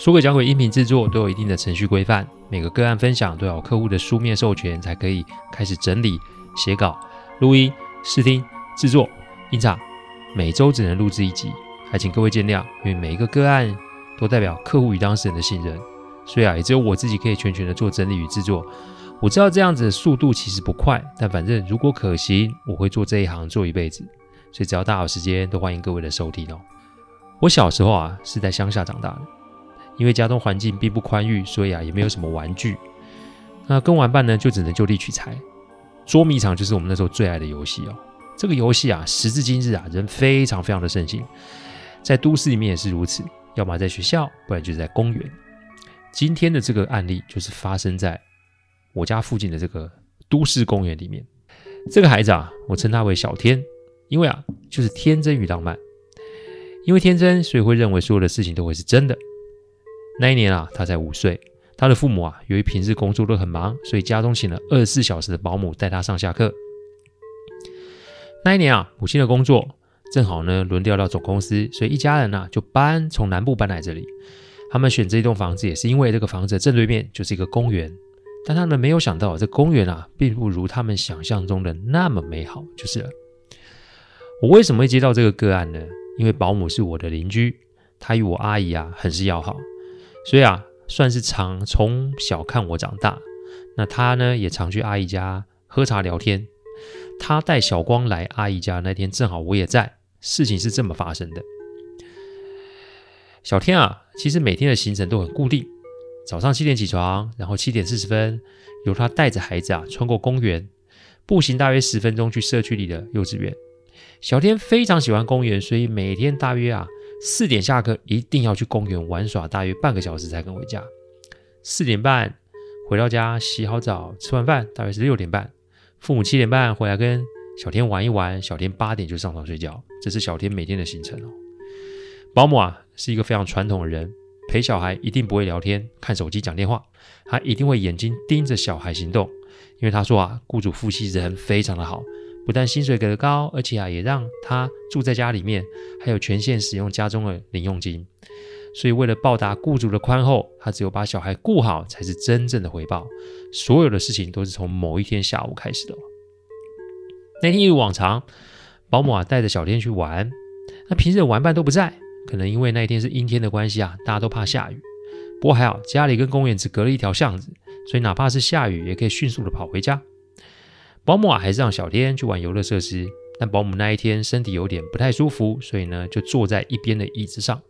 说鬼讲鬼音频制作都有一定的程序规范，每个个案分享都要有客户的书面授权才可以开始整理、写稿、录音、试听、制作、音场。每周只能录制一集，还请各位见谅，因为每一个个案都代表客户与当事人的信任，所以啊，也只有我自己可以全权的做整理与制作。我知道这样子的速度其实不快，但反正如果可行，我会做这一行做一辈子。所以只要大好时间，都欢迎各位的收听哦。我小时候啊是在乡下长大的。因为家中环境并不宽裕，所以啊也没有什么玩具。那跟玩伴呢，就只能就地取材。捉迷藏就是我们那时候最爱的游戏哦。这个游戏啊，时至今日啊，人非常非常的盛行。在都市里面也是如此，要么在学校，不然就是在公园。今天的这个案例就是发生在我家附近的这个都市公园里面。这个孩子啊，我称他为小天，因为啊，就是天真与浪漫。因为天真，所以会认为所有的事情都会是真的。那一年啊，他才五岁。他的父母啊，由于平日工作都很忙，所以家中请了二十四小时的保姆带他上下课。那一年啊，母亲的工作正好呢轮调到总公司，所以一家人呢、啊、就搬从南部搬来这里。他们选这一栋房子也是因为这个房子正对面就是一个公园，但他们没有想到这公园啊，并不如他们想象中的那么美好，就是了。我为什么会接到这个个案呢？因为保姆是我的邻居，她与我阿姨啊很是要好。所以啊，算是常从小看我长大。那他呢，也常去阿姨家喝茶聊天。他带小光来阿姨家那天，正好我也在。事情是这么发生的：小天啊，其实每天的行程都很固定。早上七点起床，然后七点四十分，由他带着孩子啊，穿过公园，步行大约十分钟去社区里的幼稚园。小天非常喜欢公园，所以每天大约啊。四点下课，一定要去公园玩耍，大约半个小时才肯回家。四点半回到家，洗好澡，吃完饭，大约是六点半。父母七点半回来跟小天玩一玩，小天八点就上床睡觉。这是小天每天的行程哦。保姆啊，是一个非常传统的人，陪小孩一定不会聊天、看手机、讲电话，他一定会眼睛盯着小孩行动，因为他说啊，雇主夫妻人非常的好。不但薪水给的高，而且啊也让他住在家里面，还有权限使用家中的零用金。所以为了报答雇主的宽厚，他只有把小孩顾好才是真正的回报。所有的事情都是从某一天下午开始的。那天一如往常，保姆啊带着小天去玩。那平时的玩伴都不在，可能因为那一天是阴天的关系啊，大家都怕下雨。不过还好，家里跟公园只隔了一条巷子，所以哪怕是下雨，也可以迅速的跑回家。保姆啊，还是让小天去玩游乐设施，但保姆那一天身体有点不太舒服，所以呢，就坐在一边的椅子上。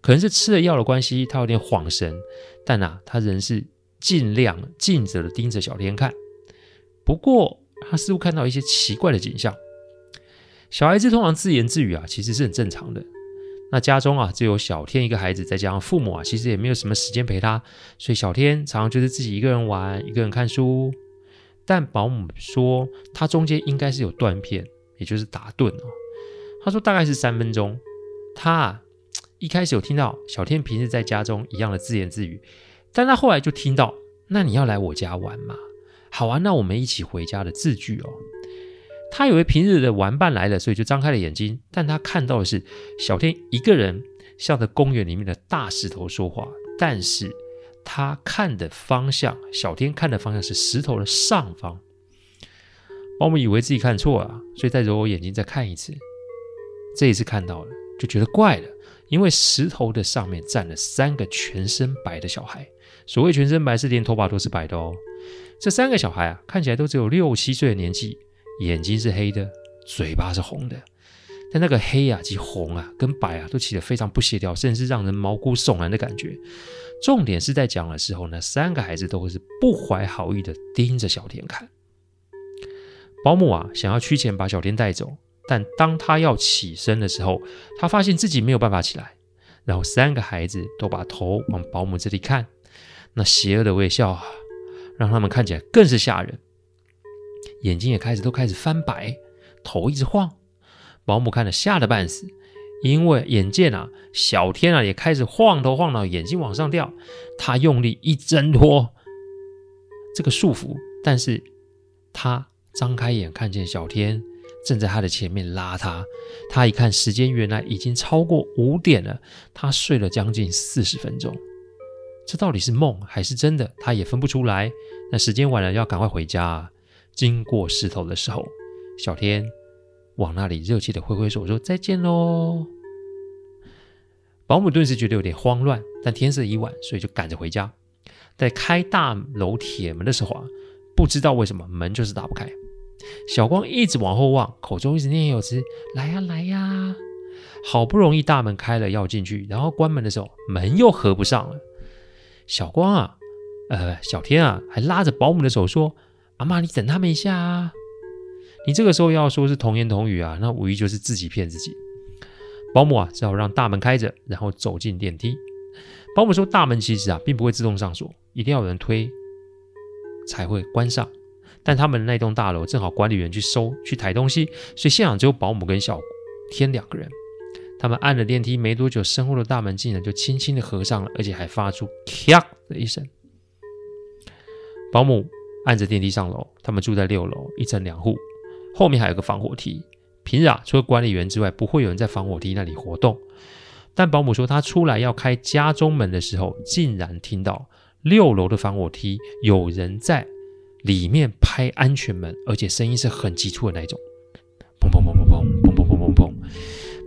可能是吃了药的关系，他有点恍神，但啊，他仍是尽量尽责的盯着小天看。不过，他似乎看到一些奇怪的景象。小孩子通常自言自语啊，其实是很正常的。那家中啊，只有小天一个孩子，再加上父母啊，其实也没有什么时间陪他，所以小天常常就是自己一个人玩，一个人看书。但保姆说，他中间应该是有断片，也就是打盹哦。他说大概是三分钟。他，一开始有听到小天平日在家中一样的自言自语，但他后来就听到“那你要来我家玩吗？好啊，那我们一起回家”的字句哦。他以为平日的玩伴来了，所以就张开了眼睛，但他看到的是小天一个人向着公园里面的大石头说话，但是。他看的方向，小天看的方向是石头的上方。保姆以为自己看错了，所以再揉我眼睛再看一次。这一次看到了，就觉得怪了，因为石头的上面站了三个全身白的小孩。所谓全身白，是连头发都是白的哦。这三个小孩啊，看起来都只有六七岁的年纪，眼睛是黑的，嘴巴是红的。但那个黑啊及红啊跟白啊都起得非常不协调，甚至让人毛骨悚然的感觉。重点是在讲的时候呢，三个孩子都会是不怀好意的盯着小天看。保姆啊想要取钱把小天带走，但当他要起身的时候，他发现自己没有办法起来。然后三个孩子都把头往保姆这里看，那邪恶的微笑啊，让他们看起来更是吓人，眼睛也开始都开始翻白，头一直晃。保姆看了吓得半死，因为眼见啊，小天啊也开始晃头晃脑，眼睛往上掉。他用力一挣脱这个束缚，但是他张开眼看见小天正在他的前面拉他。他一看时间，原来已经超过五点了。他睡了将近四十分钟，这到底是梦还是真的？他也分不出来。那时间晚了，要赶快回家啊。经过石头的时候，小天。往那里热切的挥挥手，说再见喽。保姆顿时觉得有点慌乱，但天色已晚，所以就赶着回家。在开大楼铁门的时候啊，不知道为什么门就是打不开。小光一直往后望，口中一直念念有词：“来呀，来呀！”好不容易大门开了，要进去，然后关门的时候，门又合不上了。小光啊，呃，小天啊，还拉着保姆的手说：“阿妈，你等他们一下啊。”你这个时候要说是童言童语啊，那无疑就是自己骗自己。保姆啊，只好让大门开着，然后走进电梯。保姆说，大门其实啊，并不会自动上锁，一定要有人推才会关上。但他们那栋大楼正好管理员去收去抬东西，所以现场只有保姆跟小天两个人。他们按了电梯没多久，身后的大门竟然就轻轻的合上了，而且还发出咔的一声。保姆按着电梯上楼，他们住在六楼，一层两户。后面还有个防火梯，平日啊，除了管理员之外，不会有人在防火梯那里活动。但保姆说，他出来要开家中门的时候，竟然听到六楼的防火梯有人在里面拍安全门，而且声音是很急促的那种，砰砰砰砰砰砰砰砰砰砰。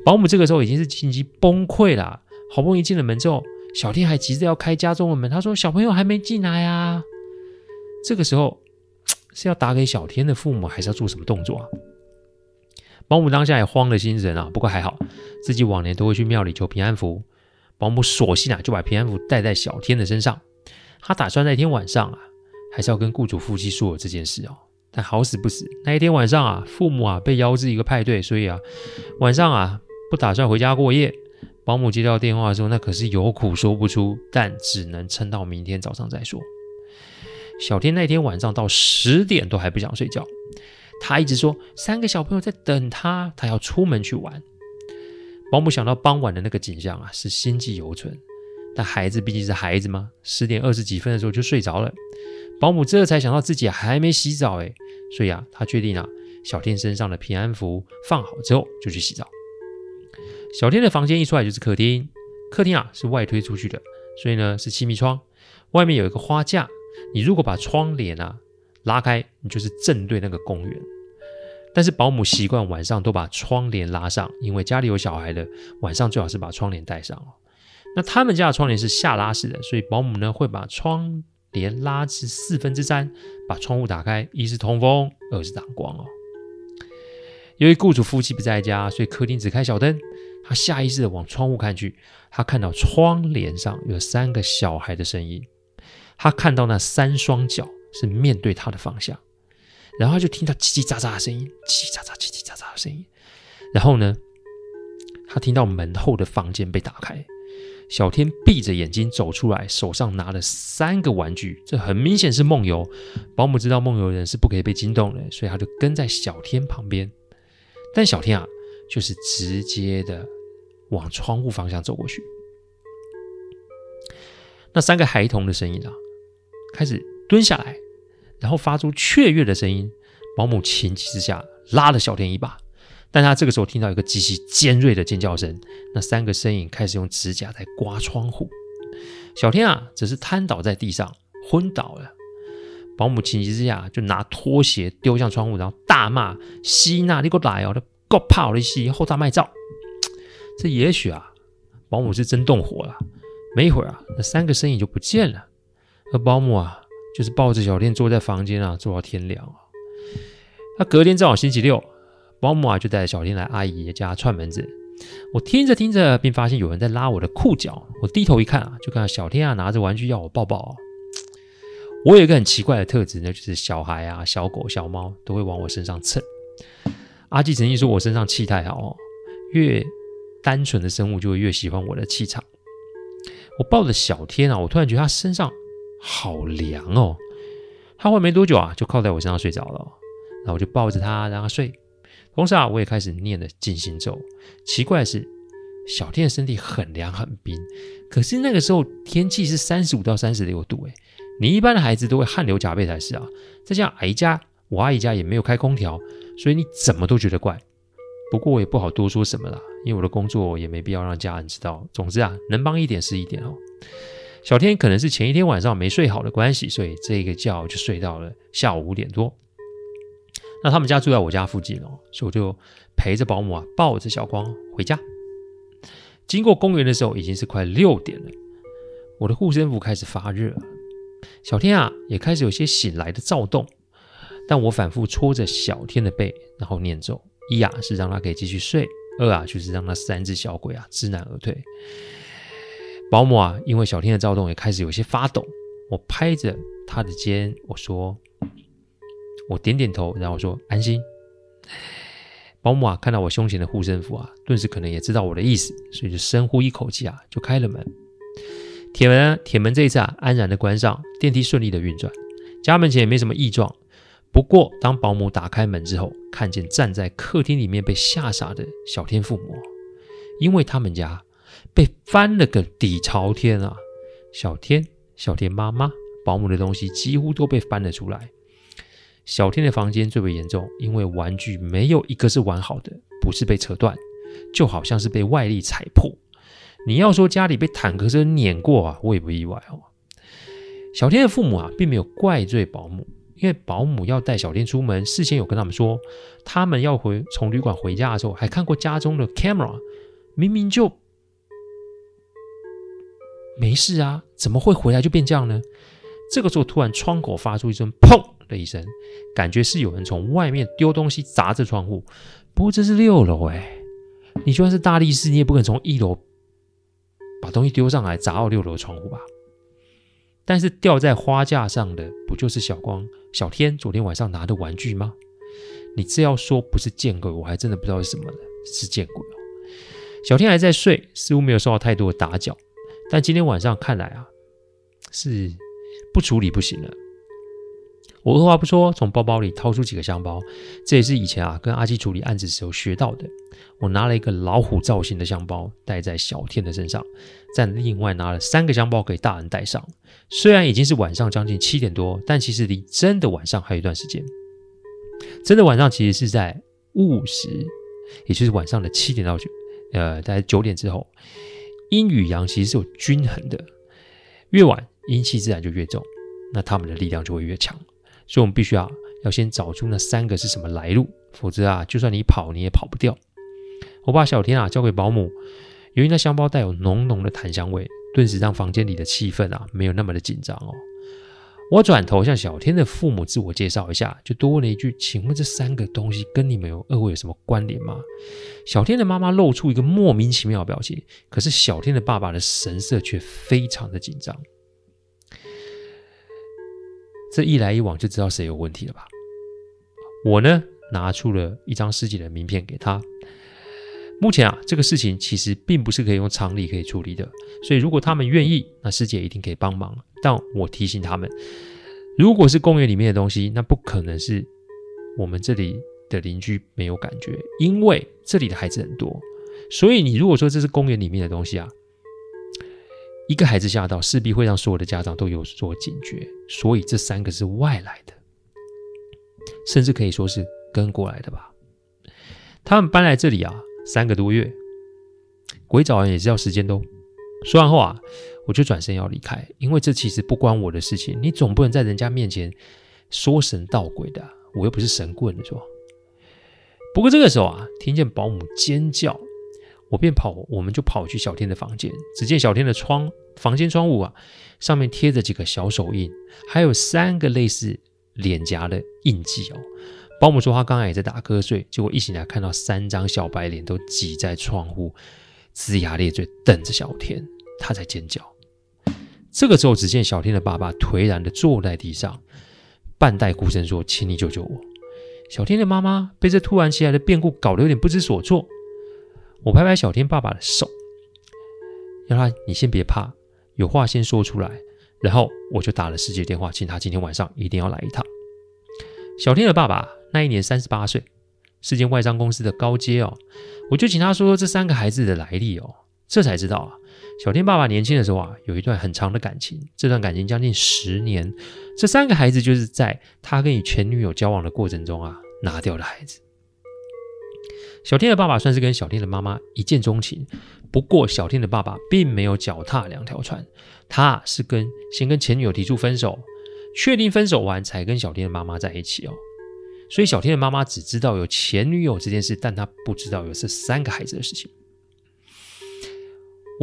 保姆这个时候已经是紧急崩溃了，好不容易进了门之后，小天还急着要开家中的门，他说：“小朋友还没进来啊。”这个时候。是要打给小天的父母，还是要做什么动作啊？保姆当下也慌了心神啊，不过还好，自己往年都会去庙里求平安符。保姆索性啊，就把平安符带在小天的身上。他打算那天晚上啊，还是要跟雇主夫妻说这件事哦。但好死不死，那一天晚上啊，父母啊被邀至一个派对，所以啊，晚上啊不打算回家过夜。保姆接到电话的时候，那可是有苦说不出，但只能撑到明天早上再说。小天那天晚上到十点都还不想睡觉，他一直说三个小朋友在等他，他要出门去玩。保姆想到傍晚的那个景象啊，是心悸犹存。但孩子毕竟是孩子嘛，十点二十几分的时候就睡着了。保姆这才想到自己还没洗澡哎，所以啊，他决定啊，小天身上的平安符放好之后就去洗澡。小天的房间一出来就是客厅，客厅啊是外推出去的，所以呢是气密窗，外面有一个花架。你如果把窗帘啊拉开，你就是正对那个公园。但是保姆习惯晚上都把窗帘拉上，因为家里有小孩的，晚上最好是把窗帘带上哦。那他们家的窗帘是下拉式的，所以保姆呢会把窗帘拉至四分之三，把窗户打开，一是通风，二是挡光哦。由于雇主夫妻不在家，所以客厅只开小灯。他下意识的往窗户看去，他看到窗帘上有三个小孩的身影。他看到那三双脚是面对他的方向，然后他就听到叽叽喳喳的声音，叽叽喳喳、叽叽喳喳的声音。然后呢，他听到门后的房间被打开，小天闭着眼睛走出来，手上拿了三个玩具，这很明显是梦游。保姆知道梦游人是不可以被惊动的，所以他就跟在小天旁边。但小天啊，就是直接的往窗户方向走过去。那三个孩童的声音啊。开始蹲下来，然后发出雀跃的声音。保姆情急之下拉了小天一把，但他这个时候听到一个极其尖锐的尖叫声。那三个身影开始用指甲在刮窗户。小天啊，只是瘫倒在地上昏倒了。保姆情急之下就拿拖鞋丢向窗户，然后大骂：“西娜，你给我来哦！够跑的西后大卖照。”这也许啊，保姆是真动火了。没一会儿啊，那三个身影就不见了。而保姆啊，就是抱着小天坐在房间啊，坐到天亮啊。那隔天正好星期六，保姆啊就带着小天来阿姨家串门子。我听着听着，便发现有人在拉我的裤脚。我低头一看啊，就看到小天啊拿着玩具要我抱抱。我有一个很奇怪的特质呢，就是小孩啊、小狗、小猫都会往我身上蹭。阿纪曾经说我身上气太好哦，越单纯的生物就会越喜欢我的气场。我抱着小天啊，我突然觉得他身上好凉哦。他回没多久啊，就靠在我身上睡着了。然后我就抱着他让他睡，同时啊，我也开始念了静心咒。奇怪的是，小天的身体很凉很冰，可是那个时候天气是三十五到三十六度，哎，你一般的孩子都会汗流浃背才是啊。再加上阿姨家，我阿姨家也没有开空调，所以你怎么都觉得怪。不过我也不好多说什么啦，因为我的工作也没必要让家人知道。总之啊，能帮一点是一点哦。小天可能是前一天晚上没睡好的关系，所以这个觉就睡到了下午五点多。那他们家住在我家附近哦，所以我就陪着保姆啊，抱着小光回家。经过公园的时候，已经是快六点了。我的护身符开始发热，小天啊也开始有些醒来的躁动。但我反复搓着小天的背，然后念咒：一啊是让他可以继续睡；二啊就是让那三只小鬼啊知难而退。保姆啊，因为小天的躁动也开始有些发抖。我拍着他的肩，我说：“我点点头，然后说安心。”保姆啊，看到我胸前的护身符啊，顿时可能也知道我的意思，所以就深呼一口气啊，就开了门。铁门，铁门这一次啊，安然的关上，电梯顺利的运转，家门前也没什么异状。不过，当保姆打开门之后，看见站在客厅里面被吓傻的小天父母，因为他们家被翻了个底朝天啊！小天、小天妈妈、保姆的东西几乎都被翻了出来。小天的房间最为严重，因为玩具没有一个是完好的，不是被扯断，就好像是被外力踩破。你要说家里被坦克车碾过啊，我也不意外哦。小天的父母啊，并没有怪罪保姆。因为保姆要带小天出门，事先有跟他们说，他们要回从旅馆回家的时候，还看过家中的 camera，明明就没事啊，怎么会回来就变这样呢？这个时候突然窗口发出一声砰的一声，感觉是有人从外面丢东西砸着窗户。不过这是六楼哎，你就算是大力士，你也不可能从一楼把东西丢上来砸到六楼窗户吧？但是吊在花架上的不就是小光、小天昨天晚上拿的玩具吗？你这要说不是见鬼，我还真的不知道是什么了。是见鬼哦！小天还在睡，似乎没有受到太多的打搅。但今天晚上看来啊，是不处理不行了。我二话不说，从包包里掏出几个香包，这也是以前啊跟阿基处理案子时候学到的。我拿了一个老虎造型的香包戴在小天的身上，再另外拿了三个香包给大人戴上。虽然已经是晚上将近七点多，但其实离真的晚上还有一段时间。真的晚上其实是在午时，也就是晚上的七点到九，呃，在九点之后，阴与阳其实是有均衡的，越晚阴气自然就越重，那他们的力量就会越强。所以我们必须啊，要先找出那三个是什么来路，否则啊，就算你跑，你也跑不掉。我把小天啊交给保姆，由于那香包带有浓浓的檀香味，顿时让房间里的气氛啊没有那么的紧张哦。我转头向小天的父母自我介绍一下，就多问了一句：“请问这三个东西跟你们有二位有什么关联吗？”小天的妈妈露出一个莫名其妙的表情，可是小天的爸爸的神色却非常的紧张。这一来一往就知道谁有问题了吧？我呢，拿出了一张师姐的名片给他。目前啊，这个事情其实并不是可以用常理可以处理的，所以如果他们愿意，那师姐一定可以帮忙。但我提醒他们，如果是公园里面的东西，那不可能是我们这里的邻居没有感觉，因为这里的孩子很多。所以你如果说这是公园里面的东西啊。一个孩子吓到，势必会让所有的家长都有所警觉，所以这三个是外来的，甚至可以说是跟过来的吧。他们搬来这里啊，三个多月，鬼找人也是要时间的。说完后啊，我就转身要离开，因为这其实不关我的事情，你总不能在人家面前说神道鬼的，我又不是神棍，是吧？不过这个时候啊，听见保姆尖叫。我便跑，我们就跑去小天的房间。只见小天的窗，房间窗户啊，上面贴着几个小手印，还有三个类似脸颊的印记哦。保姆说他刚才也在打瞌睡，结果一醒来看到三张小白脸都挤在窗户，龇牙咧嘴瞪着小天，他在尖叫。这个时候，只见小天的爸爸颓然的坐在地上，半带哭声说：“请你救救我！”小天的妈妈被这突然起来的变故搞得有点不知所措。我拍拍小天爸爸的手，让他你先别怕，有话先说出来。然后我就打了师姐电话，请他今天晚上一定要来一趟。小天的爸爸那一年三十八岁，是间外商公司的高阶哦。我就请他说说这三个孩子的来历哦，这才知道啊，小天爸爸年轻的时候啊，有一段很长的感情，这段感情将近十年。这三个孩子就是在他跟与前女友交往的过程中啊拿掉的孩子。小天的爸爸算是跟小天的妈妈一见钟情，不过小天的爸爸并没有脚踏两条船，他是跟先跟前女友提出分手，确定分手完才跟小天的妈妈在一起哦。所以小天的妈妈只知道有前女友这件事，但她不知道有这三个孩子的事情。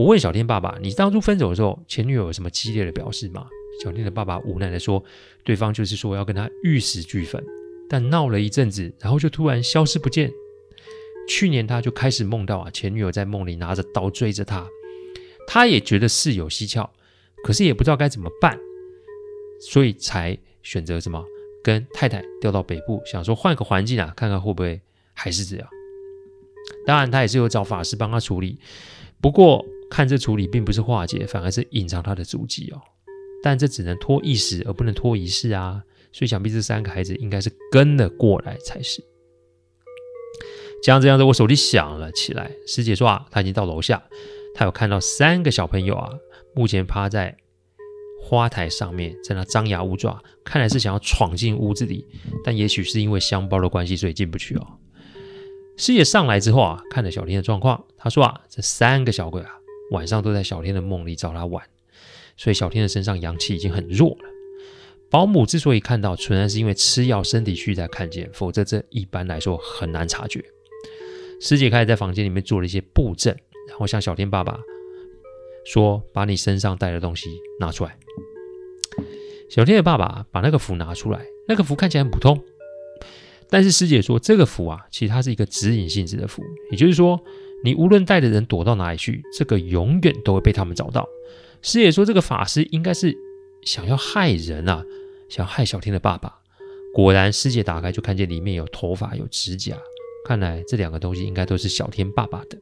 我问小天爸爸：“你当初分手的时候，前女友有什么激烈的表示吗？”小天的爸爸无奈地说：“对方就是说要跟他玉石俱焚，但闹了一阵子，然后就突然消失不见。”去年他就开始梦到啊，前女友在梦里拿着刀追着他，他也觉得事有蹊跷，可是也不知道该怎么办，所以才选择什么跟太太调到北部，想说换个环境啊，看看会不会还是这样。当然，他也是有找法师帮他处理，不过看这处理并不是化解，反而是隐藏他的足迹哦。但这只能拖一时，而不能拖一世啊。所以想必这三个孩子应该是跟了过来才是。这样这样子，我手机响了起来。师姐说啊，她已经到楼下，她有看到三个小朋友啊，目前趴在花台上面，在那张牙舞爪，看来是想要闯进屋子里，但也许是因为香包的关系，所以进不去哦。师姐上来之后啊，看了小林的状况，她说啊，这三个小鬼啊，晚上都在小天的梦里找他玩，所以小天的身上阳气已经很弱了。保姆之所以看到，纯然是因为吃药身体虚才看见，否则这一般来说很难察觉。师姐开始在房间里面做了一些布阵，然后向小天爸爸说：“把你身上带的东西拿出来。”小天的爸爸把那个符拿出来，那个符看起来很普通，但是师姐说这个符啊，其实它是一个指引性质的符，也就是说，你无论带的人躲到哪里去，这个永远都会被他们找到。师姐说这个法师应该是想要害人啊，想要害小天的爸爸。果然，师姐打开就看见里面有头发，有指甲。看来这两个东西应该都是小天爸爸的。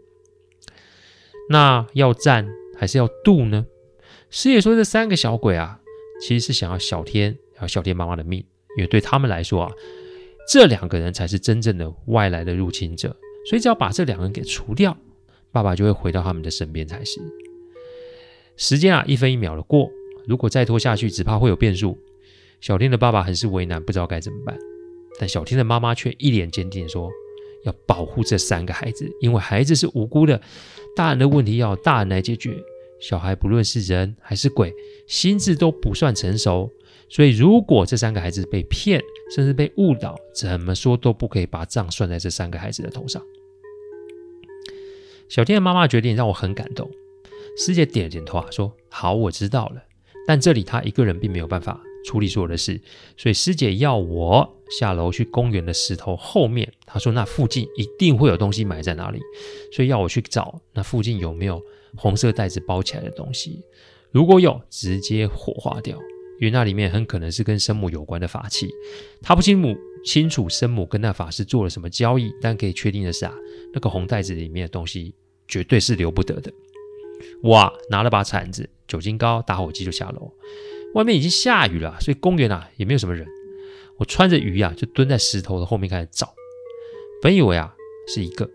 那要战还是要渡呢？师爷说这三个小鬼啊，其实是想要小天，要小天妈妈的命，因为对他们来说啊，这两个人才是真正的外来的入侵者。所以只要把这两个人给除掉，爸爸就会回到他们的身边才是。时间啊，一分一秒的过，如果再拖下去，只怕会有变数。小天的爸爸很是为难，不知道该怎么办。但小天的妈妈却一脸坚定说。要保护这三个孩子，因为孩子是无辜的，大人的问题要大人来解决。小孩不论是人还是鬼，心智都不算成熟，所以如果这三个孩子被骗，甚至被误导，怎么说都不可以把账算在这三个孩子的头上。小天的妈妈决定让我很感动，师姐点了点头啊，说：“好，我知道了。”但这里她一个人并没有办法。处理所有的事，所以师姐要我下楼去公园的石头后面。她说那附近一定会有东西埋在那里，所以要我去找那附近有没有红色袋子包起来的东西。如果有，直接火化掉，因为那里面很可能是跟生母有关的法器。她不清楚清楚生母跟那法师做了什么交易，但可以确定的是啊，那个红袋子里面的东西绝对是留不得的。哇，拿了把铲子、酒精膏、打火机就下楼。外面已经下雨了，所以公园啊也没有什么人。我穿着雨啊，就蹲在石头的后面开始找。本以为啊是一个，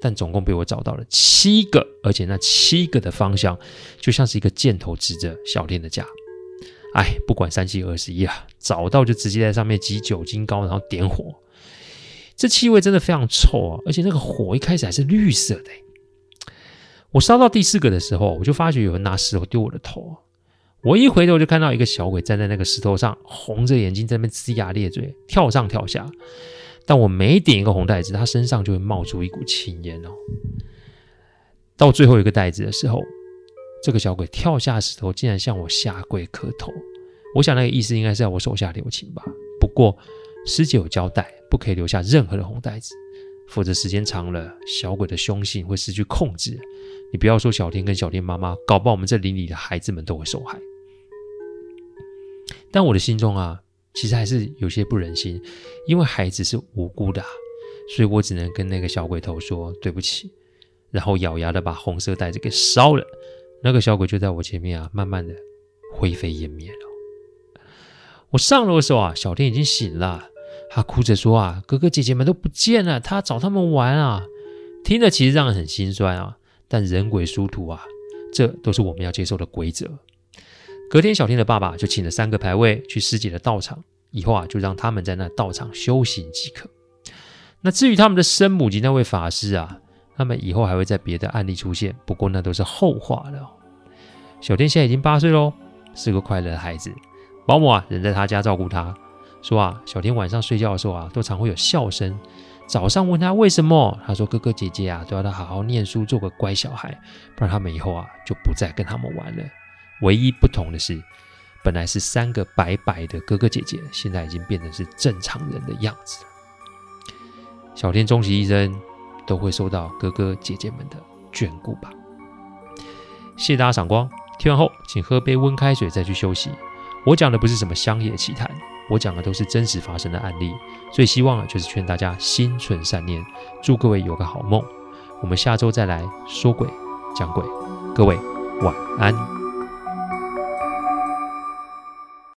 但总共被我找到了七个，而且那七个的方向就像是一个箭头指着小天的家。哎，不管三七二十一啊，找到就直接在上面挤酒精膏，然后点火。这气味真的非常臭啊，而且那个火一开始还是绿色的。我烧到第四个的时候，我就发觉有人拿石头丢我的头。我一回头就看到一个小鬼站在那个石头上，红着眼睛在那边龇牙咧嘴，跳上跳下。但我每点一个红袋子，他身上就会冒出一股青烟哦。到最后一个袋子的时候，这个小鬼跳下石头，竟然向我下跪磕头。我想那个意思应该是要我手下留情吧。不过师姐有交代，不可以留下任何的红袋子，否则时间长了，小鬼的凶性会失去控制。你不要说小天跟小天妈妈，搞不好我们这邻里的孩子们都会受害。但我的心中啊，其实还是有些不忍心，因为孩子是无辜的，所以我只能跟那个小鬼头说对不起。然后咬牙的把红色袋子给烧了。那个小鬼就在我前面啊，慢慢的灰飞烟灭了。我上楼的时候啊，小天已经醒了，他哭着说啊，哥哥姐姐们都不见了，他找他们玩啊。听着其实让人很心酸啊，但人鬼殊途啊，这都是我们要接受的规则。隔天，小天的爸爸就请了三个牌位去师姐的道场，以后啊就让他们在那道场修行即可。那至于他们的生母及那位法师啊，他们以后还会在别的案例出现，不过那都是后话了。小天现在已经八岁喽，是个快乐的孩子。保姆啊，人在他家照顾他，说啊，小天晚上睡觉的时候啊，都常会有笑声。早上问他为什么，他说哥哥姐姐啊，都要他好好念书，做个乖小孩，不然他们以后啊就不再跟他们玩了。唯一不同的是，本来是三个白白的哥哥姐姐，现在已经变成是正常人的样子了。小天终其一生都会受到哥哥姐姐们的眷顾吧。谢谢大家赏光，听完后请喝杯温开水再去休息。我讲的不是什么乡野奇谈。我讲的都是真实发生的案例，最希望的就是劝大家心存善念，祝各位有个好梦。我们下周再来说鬼讲鬼，各位晚安。